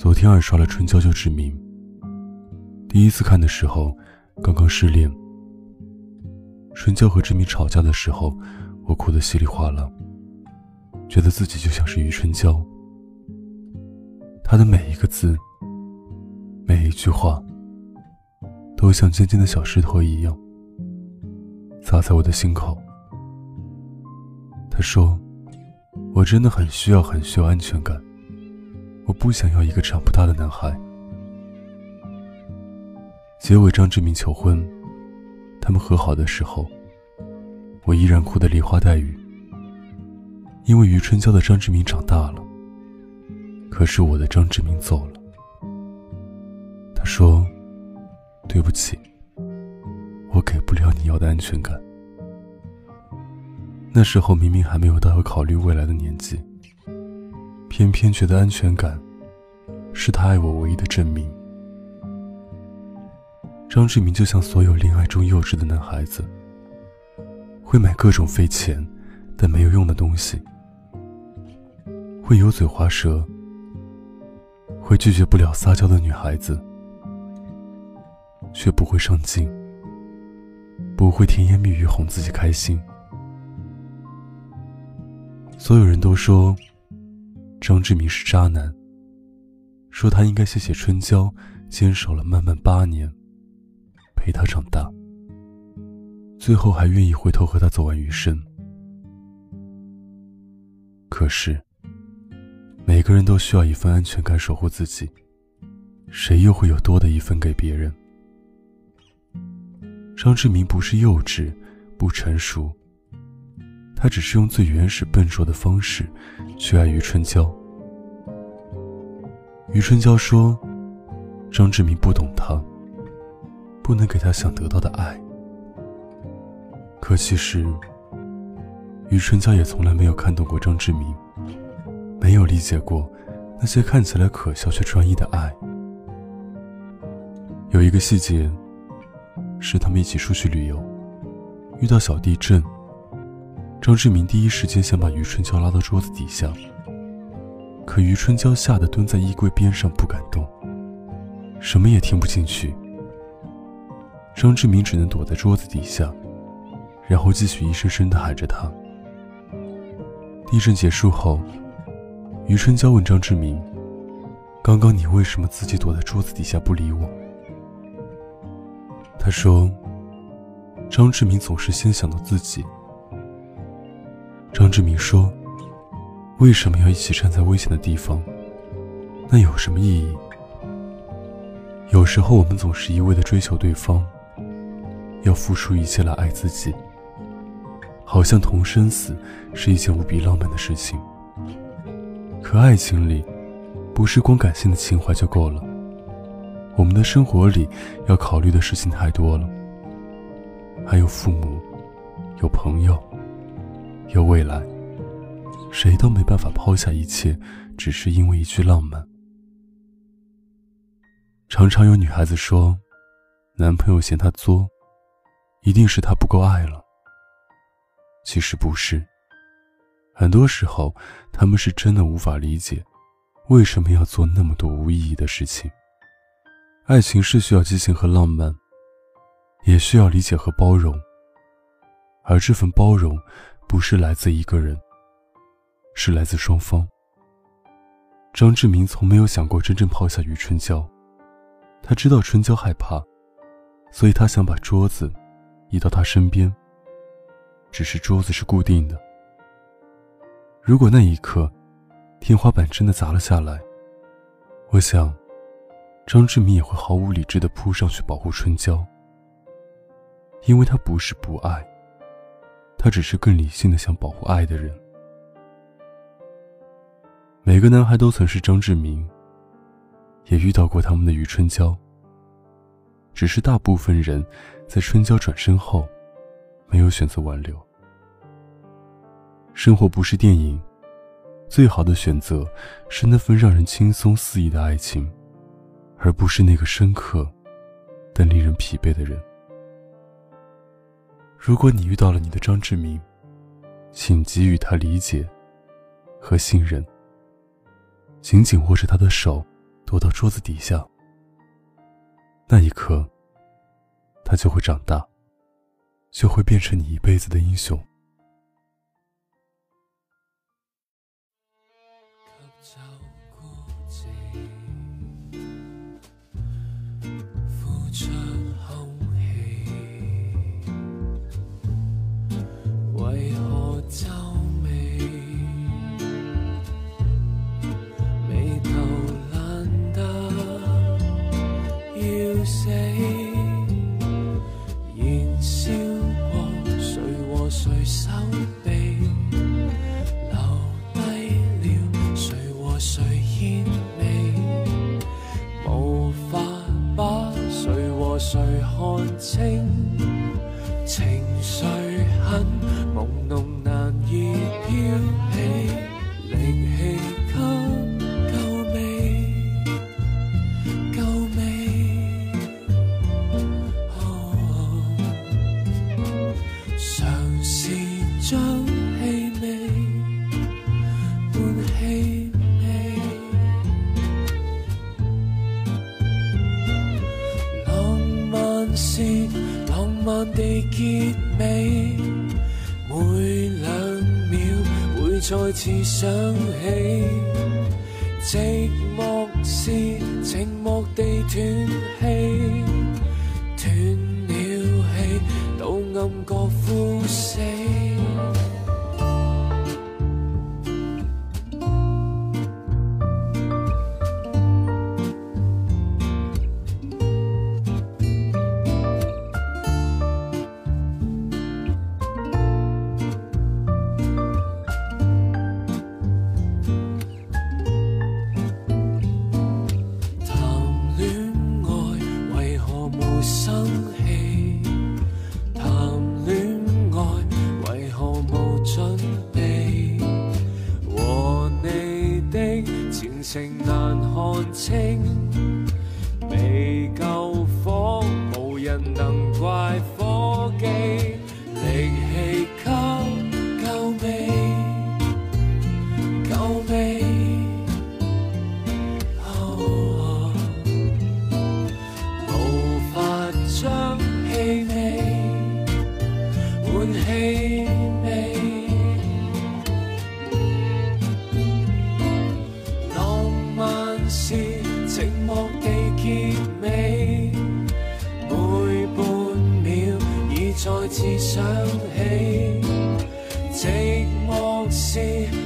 昨天二刷了《春娇救志明》。第一次看的时候，刚刚失恋。春娇和志明吵架的时候，我哭得稀里哗啦，觉得自己就像是余春娇。她的每一个字，每一句话，都像尖尖的小石头一样，砸在我的心口。她说：“我真的很需要，很需要安全感。”不想要一个长不大的男孩。结尾，张志明求婚，他们和好的时候，我依然哭得梨花带雨。因为余春娇的张志明长大了，可是我的张志明走了。他说：“对不起，我给不了你要的安全感。”那时候明明还没有到要考虑未来的年纪。偏偏觉得安全感，是他爱我唯一的证明。张志明就像所有恋爱中幼稚的男孩子，会买各种费钱但没有用的东西，会油嘴滑舌，会拒绝不了撒娇的女孩子，却不会上进，不会甜言蜜语哄自己开心。所有人都说。张志明是渣男，说他应该谢谢春娇，坚守了漫漫八年，陪他长大，最后还愿意回头和他走完余生。可是，每个人都需要一份安全感守护自己，谁又会有多的一份给别人？张志明不是幼稚，不成熟。他只是用最原始笨拙的方式去爱余春娇。余春娇说：“张志明不懂她，不能给她想得到的爱。”可其实，余春娇也从来没有看懂过张志明，没有理解过那些看起来可笑却专一的爱。有一个细节，是他们一起出去旅游，遇到小地震。张志明第一时间想把余春娇拉到桌子底下，可余春娇吓得蹲在衣柜边上不敢动，什么也听不进去。张志明只能躲在桌子底下，然后继续一声声的喊着他。地震结束后，余春娇问张志明：“刚刚你为什么自己躲在桌子底下不理我？”他说：“张志明总是先想到自己。”张志明说：“为什么要一起站在危险的地方？那有什么意义？有时候我们总是一味的追求对方，要付出一切来爱自己，好像同生死是一件无比浪漫的事情。可爱情里，不是光感性的情怀就够了。我们的生活里要考虑的事情太多了，还有父母，有朋友。”有未来，谁都没办法抛下一切，只是因为一句浪漫。常常有女孩子说，男朋友嫌她作，一定是他不够爱了。其实不是，很多时候他们是真的无法理解，为什么要做那么多无意义的事情。爱情是需要激情和浪漫，也需要理解和包容，而这份包容。不是来自一个人，是来自双方。张志明从没有想过真正抛下于春娇，他知道春娇害怕，所以他想把桌子移到她身边。只是桌子是固定的，如果那一刻天花板真的砸了下来，我想张志明也会毫无理智的扑上去保护春娇，因为他不是不爱。他只是更理性的想保护爱的人。每个男孩都曾是张志明，也遇到过他们的余春娇。只是大部分人在春娇转身后，没有选择挽留。生活不是电影，最好的选择是那份让人轻松肆意的爱情，而不是那个深刻但令人疲惫的人。如果你遇到了你的张志明，请给予他理解和信任，紧紧握着他的手，躲到桌子底下。那一刻，他就会长大，就会变成你一辈子的英雄。谁手臂留低了谁和谁献媚无法把谁和谁看清？情绪很朦胧难以飘起。尝试将气味换气。是浪漫地结尾，每两秒会再次想起。寂寞是寂寞地断气，情难看清，寂寞地结尾，每半秒已再次想起，寂寞是。